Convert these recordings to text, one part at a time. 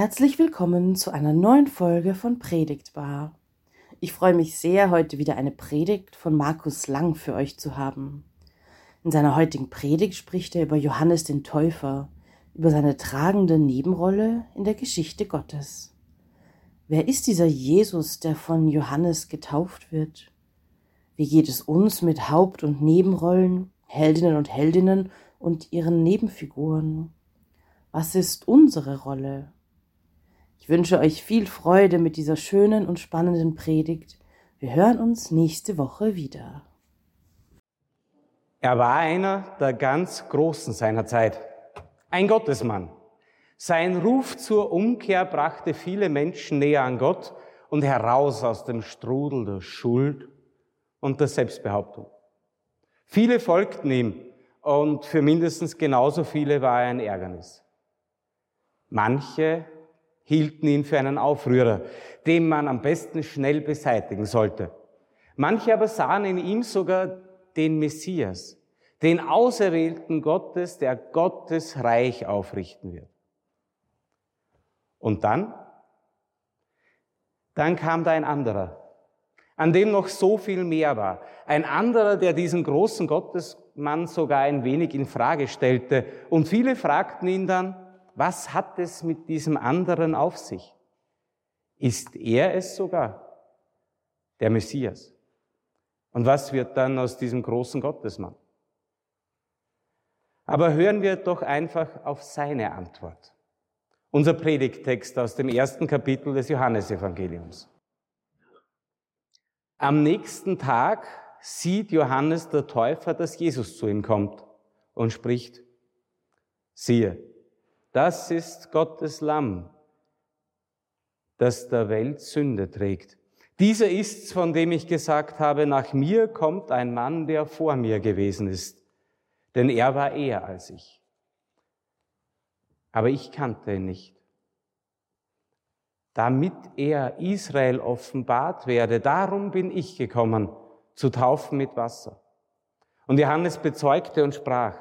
Herzlich willkommen zu einer neuen Folge von Predigtbar. Ich freue mich sehr, heute wieder eine Predigt von Markus Lang für euch zu haben. In seiner heutigen Predigt spricht er über Johannes den Täufer, über seine tragende Nebenrolle in der Geschichte Gottes. Wer ist dieser Jesus, der von Johannes getauft wird? Wie geht es uns mit Haupt- und Nebenrollen, Heldinnen und Heldinnen und ihren Nebenfiguren? Was ist unsere Rolle? Ich wünsche euch viel Freude mit dieser schönen und spannenden Predigt. Wir hören uns nächste Woche wieder. Er war einer der ganz Großen seiner Zeit, ein Gottesmann. Sein Ruf zur Umkehr brachte viele Menschen näher an Gott und heraus aus dem Strudel der Schuld und der Selbstbehauptung. Viele folgten ihm und für mindestens genauso viele war er ein Ärgernis. Manche hielten ihn für einen Aufrührer, den man am besten schnell beseitigen sollte. Manche aber sahen in ihm sogar den Messias, den Auserwählten Gottes, der Gottes Reich aufrichten wird. Und dann? Dann kam da ein anderer, an dem noch so viel mehr war. Ein anderer, der diesen großen Gottesmann sogar ein wenig in Frage stellte. Und viele fragten ihn dann, was hat es mit diesem anderen auf sich? Ist er es sogar, der Messias? Und was wird dann aus diesem großen Gottesmann? Aber hören wir doch einfach auf seine Antwort. Unser Predigttext aus dem ersten Kapitel des Johannesevangeliums. Am nächsten Tag sieht Johannes der Täufer, dass Jesus zu ihm kommt und spricht, siehe, das ist Gottes Lamm, das der Welt Sünde trägt. Dieser ist's, von dem ich gesagt habe, nach mir kommt ein Mann, der vor mir gewesen ist, denn er war eher als ich. Aber ich kannte ihn nicht. Damit er Israel offenbart werde, darum bin ich gekommen, zu taufen mit Wasser. Und Johannes bezeugte und sprach,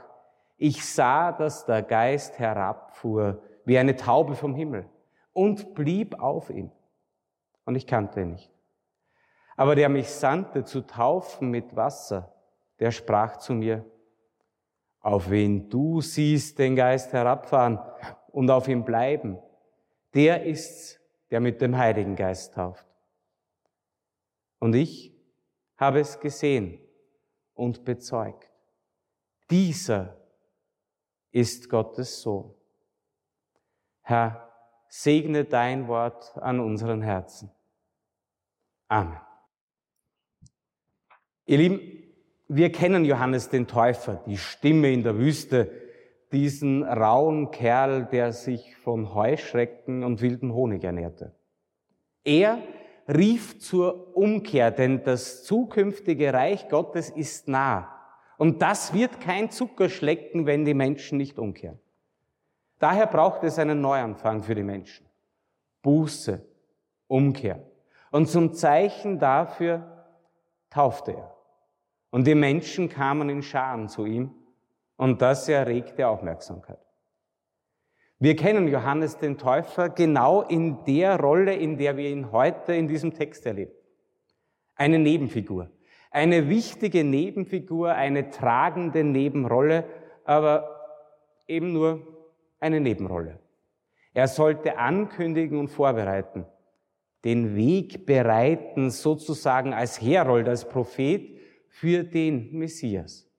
ich sah, dass der Geist herabfuhr wie eine Taube vom Himmel und blieb auf ihm. Und ich kannte ihn nicht. Aber der mich sandte zu taufen mit Wasser, der sprach zu mir, auf wen du siehst den Geist herabfahren und auf ihm bleiben, der ist's, der mit dem Heiligen Geist tauft. Und ich habe es gesehen und bezeugt. Dieser ist Gottes Sohn. Herr, segne dein Wort an unseren Herzen. Amen. Ihr Lieben, wir kennen Johannes den Täufer, die Stimme in der Wüste, diesen rauen Kerl, der sich von Heuschrecken und wildem Honig ernährte. Er rief zur Umkehr, denn das zukünftige Reich Gottes ist nah. Und das wird kein Zuckerschlecken, wenn die Menschen nicht umkehren. Daher braucht es einen Neuanfang für die Menschen. Buße, Umkehr. Und zum Zeichen dafür taufte er. Und die Menschen kamen in Scharen zu ihm und das erregte Aufmerksamkeit. Wir kennen Johannes den Täufer genau in der Rolle, in der wir ihn heute in diesem Text erleben. Eine Nebenfigur eine wichtige Nebenfigur, eine tragende Nebenrolle, aber eben nur eine Nebenrolle. Er sollte ankündigen und vorbereiten, den Weg bereiten, sozusagen als Herold, als Prophet für den Messias.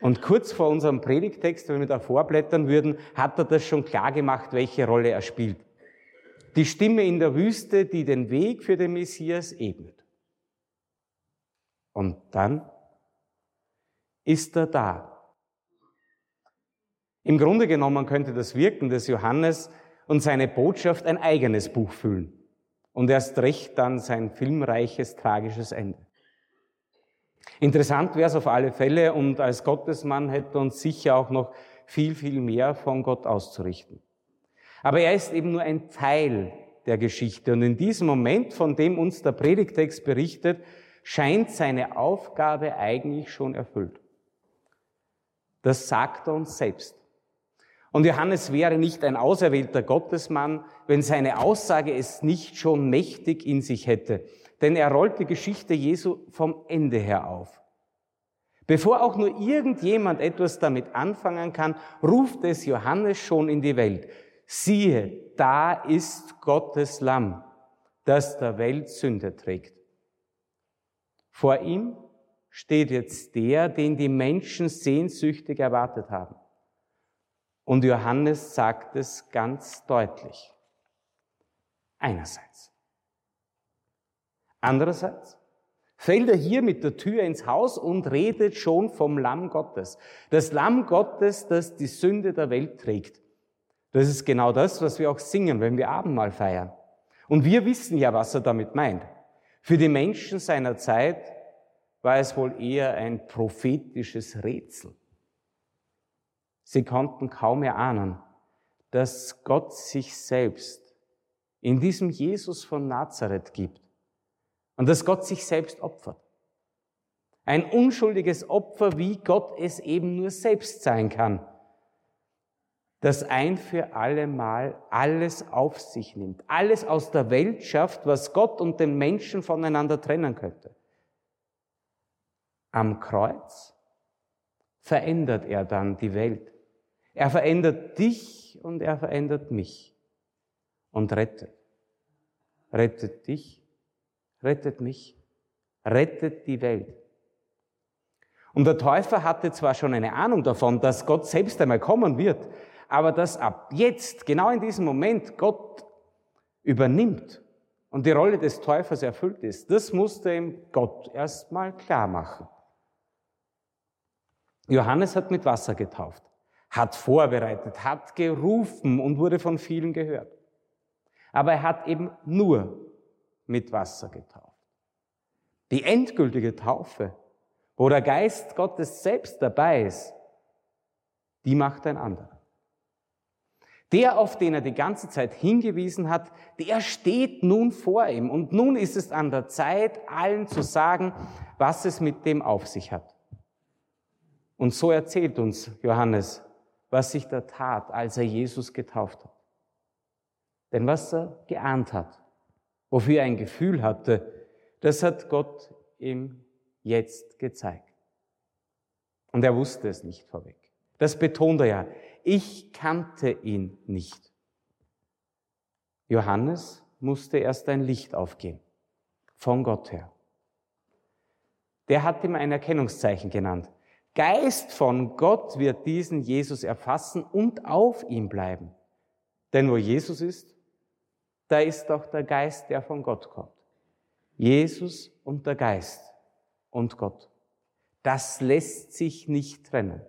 Und kurz vor unserem Predigtext, wenn wir da vorblättern würden, hat er das schon klar gemacht, welche Rolle er spielt. Die Stimme in der Wüste, die den Weg für den Messias ebnet. Und dann ist er da. Im Grunde genommen könnte das Wirken des Johannes und seine Botschaft ein eigenes Buch füllen und erst recht dann sein filmreiches, tragisches Ende. Interessant wäre es auf alle Fälle und als Gottesmann hätte uns sicher auch noch viel, viel mehr von Gott auszurichten. Aber er ist eben nur ein Teil der Geschichte und in diesem Moment, von dem uns der Predigtext berichtet, scheint seine Aufgabe eigentlich schon erfüllt. Das sagt er uns selbst. Und Johannes wäre nicht ein auserwählter Gottesmann, wenn seine Aussage es nicht schon mächtig in sich hätte. Denn er rollt die Geschichte Jesu vom Ende her auf. Bevor auch nur irgendjemand etwas damit anfangen kann, ruft es Johannes schon in die Welt. Siehe, da ist Gottes Lamm, das der Welt Sünde trägt. Vor ihm steht jetzt der, den die Menschen sehnsüchtig erwartet haben. Und Johannes sagt es ganz deutlich. Einerseits. Andererseits fällt er hier mit der Tür ins Haus und redet schon vom Lamm Gottes. Das Lamm Gottes, das die Sünde der Welt trägt. Das ist genau das, was wir auch singen, wenn wir Abendmahl feiern. Und wir wissen ja, was er damit meint. Für die Menschen seiner Zeit war es wohl eher ein prophetisches Rätsel. Sie konnten kaum erahnen, dass Gott sich selbst in diesem Jesus von Nazareth gibt und dass Gott sich selbst opfert. Ein unschuldiges Opfer, wie Gott es eben nur selbst sein kann, das ein für alle Mal alles auf sich nimmt, alles aus der Welt schafft, was Gott und den Menschen voneinander trennen könnte. Am Kreuz verändert er dann die Welt. Er verändert dich und er verändert mich und rettet. Rettet dich, rettet mich, rettet die Welt. Und der Täufer hatte zwar schon eine Ahnung davon, dass Gott selbst einmal kommen wird, aber dass ab jetzt, genau in diesem Moment, Gott übernimmt und die Rolle des Täufers erfüllt ist, das musste ihm Gott erstmal klar machen. Johannes hat mit Wasser getauft, hat vorbereitet, hat gerufen und wurde von vielen gehört. Aber er hat eben nur mit Wasser getauft. Die endgültige Taufe, wo der Geist Gottes selbst dabei ist, die macht ein anderer. Der, auf den er die ganze Zeit hingewiesen hat, der steht nun vor ihm. Und nun ist es an der Zeit, allen zu sagen, was es mit dem auf sich hat. Und so erzählt uns Johannes, was sich da tat, als er Jesus getauft hat. Denn was er geahnt hat, wofür er ein Gefühl hatte, das hat Gott ihm jetzt gezeigt. Und er wusste es nicht vorweg. Das betont er ja. Ich kannte ihn nicht. Johannes musste erst ein Licht aufgehen. Von Gott her. Der hat ihm ein Erkennungszeichen genannt. Geist von Gott wird diesen Jesus erfassen und auf ihm bleiben. Denn wo Jesus ist, da ist auch der Geist, der von Gott kommt. Jesus und der Geist und Gott. Das lässt sich nicht trennen.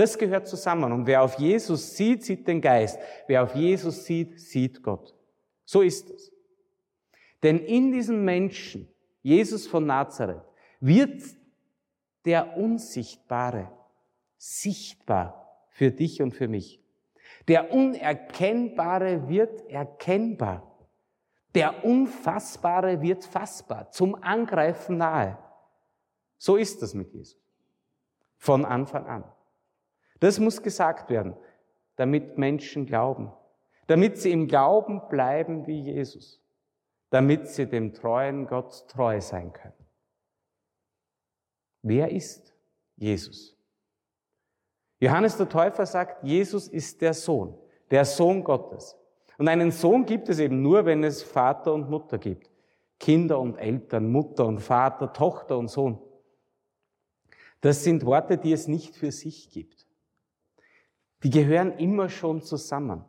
Das gehört zusammen. Und wer auf Jesus sieht, sieht den Geist. Wer auf Jesus sieht, sieht Gott. So ist es. Denn in diesem Menschen, Jesus von Nazareth, wird der Unsichtbare sichtbar für dich und für mich. Der Unerkennbare wird erkennbar. Der Unfassbare wird fassbar, zum Angreifen nahe. So ist das mit Jesus. Von Anfang an. Das muss gesagt werden, damit Menschen glauben. Damit sie im Glauben bleiben wie Jesus. Damit sie dem treuen Gott treu sein können. Wer ist Jesus? Johannes der Täufer sagt, Jesus ist der Sohn, der Sohn Gottes. Und einen Sohn gibt es eben nur, wenn es Vater und Mutter gibt. Kinder und Eltern, Mutter und Vater, Tochter und Sohn. Das sind Worte, die es nicht für sich gibt. Die gehören immer schon zusammen.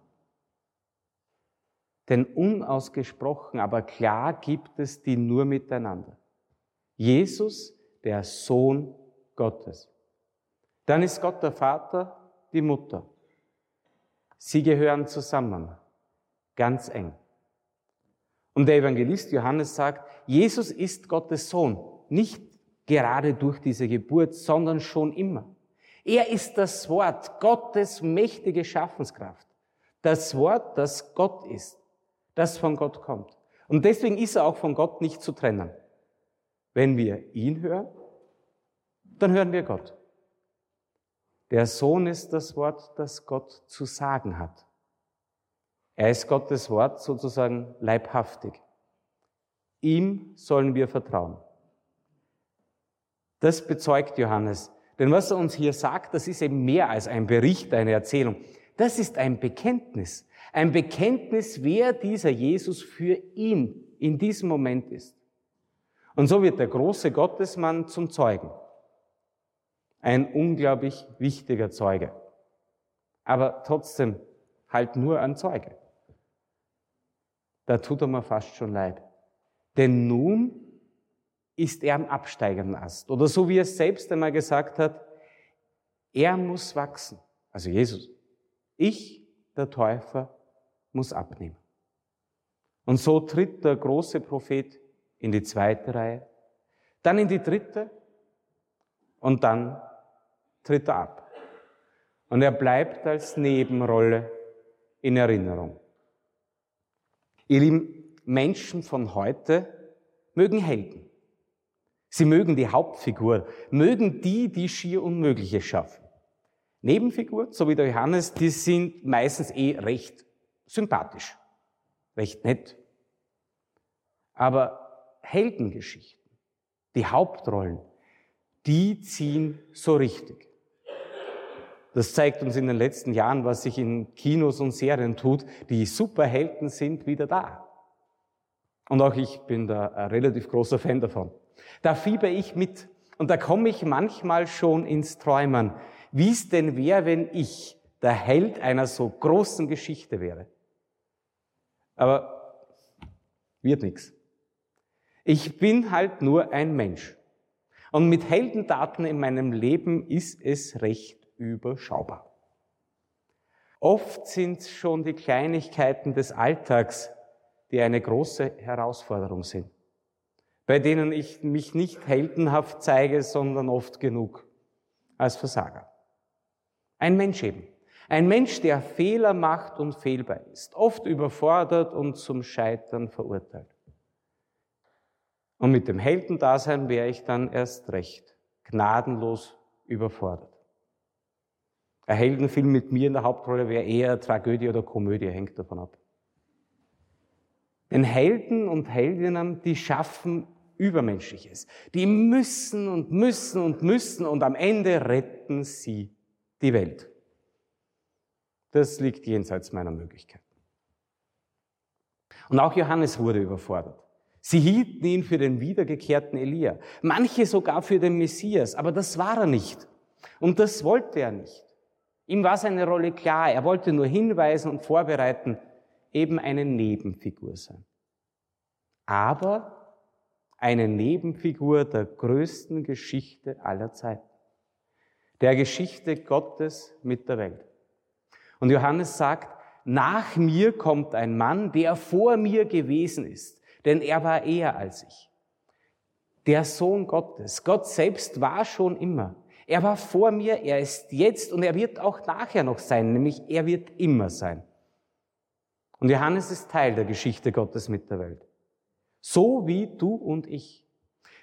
Denn unausgesprochen, aber klar gibt es die nur miteinander. Jesus der Sohn Gottes. Dann ist Gott der Vater, die Mutter. Sie gehören zusammen, ganz eng. Und der Evangelist Johannes sagt, Jesus ist Gottes Sohn, nicht gerade durch diese Geburt, sondern schon immer. Er ist das Wort, Gottes mächtige Schaffenskraft. Das Wort, das Gott ist, das von Gott kommt. Und deswegen ist er auch von Gott nicht zu trennen. Wenn wir ihn hören, dann hören wir Gott. Der Sohn ist das Wort, das Gott zu sagen hat. Er ist Gottes Wort sozusagen leibhaftig. Ihm sollen wir vertrauen. Das bezeugt Johannes. Denn was er uns hier sagt, das ist eben mehr als ein Bericht, eine Erzählung. Das ist ein Bekenntnis. Ein Bekenntnis, wer dieser Jesus für ihn in diesem Moment ist. Und so wird der große Gottesmann zum Zeugen. Ein unglaublich wichtiger Zeuge. Aber trotzdem halt nur ein Zeuge. Da tut er mir fast schon leid. Denn nun ist er am absteigenden Ast. Oder so wie er selbst einmal gesagt hat, er muss wachsen. Also Jesus. Ich, der Täufer, muss abnehmen. Und so tritt der große Prophet in die zweite Reihe, dann in die dritte und dann tritt er ab. Und er bleibt als Nebenrolle in Erinnerung. Ihr lieben Menschen von heute mögen Helden. Sie mögen die Hauptfigur, mögen die, die schier Unmögliches schaffen. Nebenfiguren, so wie der Johannes, die sind meistens eh recht sympathisch, recht nett. Aber Heldengeschichten, die Hauptrollen, die ziehen so richtig. Das zeigt uns in den letzten Jahren, was sich in Kinos und Serien tut. Die Superhelden sind wieder da. Und auch ich bin da ein relativ großer Fan davon. Da fieber ich mit und da komme ich manchmal schon ins Träumen, wie es denn wäre, wenn ich der Held einer so großen Geschichte wäre. Aber wird nichts. Ich bin halt nur ein Mensch. Und mit Heldendaten in meinem Leben ist es recht überschaubar. Oft sind es schon die Kleinigkeiten des Alltags, die eine große Herausforderung sind, bei denen ich mich nicht heldenhaft zeige, sondern oft genug als Versager. Ein Mensch eben. Ein Mensch, der Fehler macht und fehlbar ist, oft überfordert und zum Scheitern verurteilt. Und mit dem Heldendasein wäre ich dann erst recht gnadenlos überfordert. Ein Heldenfilm mit mir in der Hauptrolle wäre eher Tragödie oder Komödie, hängt davon ab. Denn Helden und Heldinnen, die schaffen Übermenschliches. Die müssen und müssen und müssen und am Ende retten sie die Welt. Das liegt jenseits meiner Möglichkeiten. Und auch Johannes wurde überfordert. Sie hielten ihn für den wiedergekehrten Elia, manche sogar für den Messias, aber das war er nicht. Und das wollte er nicht. Ihm war seine Rolle klar. Er wollte nur hinweisen und vorbereiten, eben eine Nebenfigur sein. Aber eine Nebenfigur der größten Geschichte aller Zeiten. Der Geschichte Gottes mit der Welt. Und Johannes sagt, nach mir kommt ein Mann, der vor mir gewesen ist, denn er war eher als ich. Der Sohn Gottes. Gott selbst war schon immer. Er war vor mir, er ist jetzt und er wird auch nachher noch sein, nämlich er wird immer sein. Und Johannes ist Teil der Geschichte Gottes mit der Welt. So wie du und ich.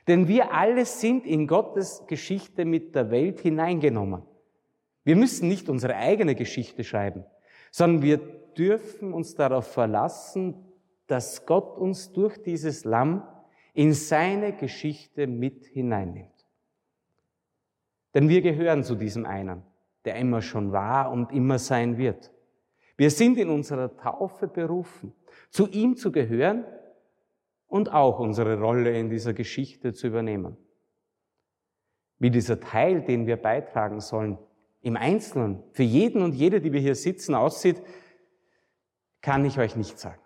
Denn wir alle sind in Gottes Geschichte mit der Welt hineingenommen. Wir müssen nicht unsere eigene Geschichte schreiben, sondern wir dürfen uns darauf verlassen, dass Gott uns durch dieses Lamm in seine Geschichte mit hineinnimmt. Denn wir gehören zu diesem einen, der immer schon war und immer sein wird. Wir sind in unserer Taufe berufen, zu ihm zu gehören und auch unsere Rolle in dieser Geschichte zu übernehmen. Wie dieser Teil, den wir beitragen sollen, im Einzelnen, für jeden und jede, die wir hier sitzen, aussieht, kann ich euch nicht sagen.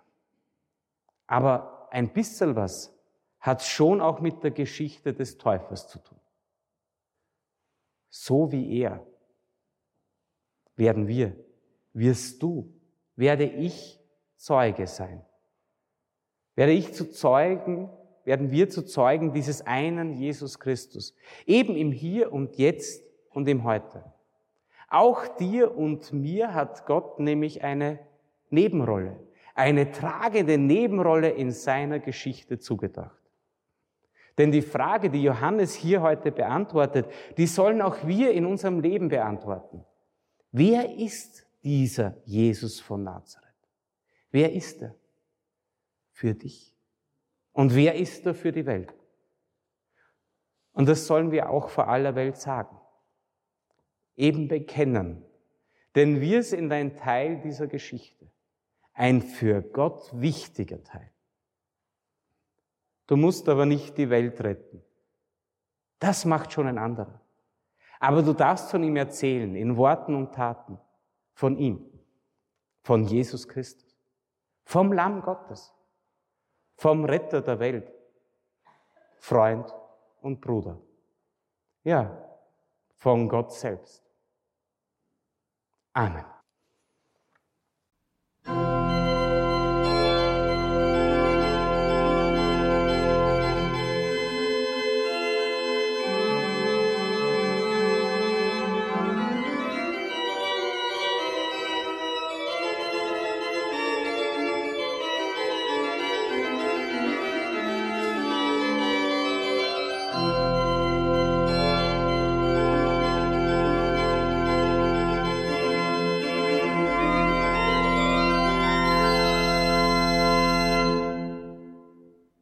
Aber ein bisschen was hat schon auch mit der Geschichte des Täufers zu tun so wie er werden wir, wirst du, werde ich Zeuge sein. Werde ich zu Zeugen, werden wir zu Zeugen dieses einen Jesus Christus. Eben im Hier und Jetzt und im Heute. Auch dir und mir hat Gott nämlich eine Nebenrolle, eine tragende Nebenrolle in seiner Geschichte zugedacht. Denn die Frage, die Johannes hier heute beantwortet, die sollen auch wir in unserem Leben beantworten. Wer ist dieser Jesus von Nazareth? Wer ist er für dich? Und wer ist er für die Welt? Und das sollen wir auch vor aller Welt sagen. Eben bekennen. Denn wir sind ein Teil dieser Geschichte. Ein für Gott wichtiger Teil. Du musst aber nicht die Welt retten. Das macht schon ein anderer. Aber du darfst von ihm erzählen, in Worten und Taten, von ihm, von Jesus Christus, vom Lamm Gottes, vom Retter der Welt, Freund und Bruder. Ja, von Gott selbst. Amen.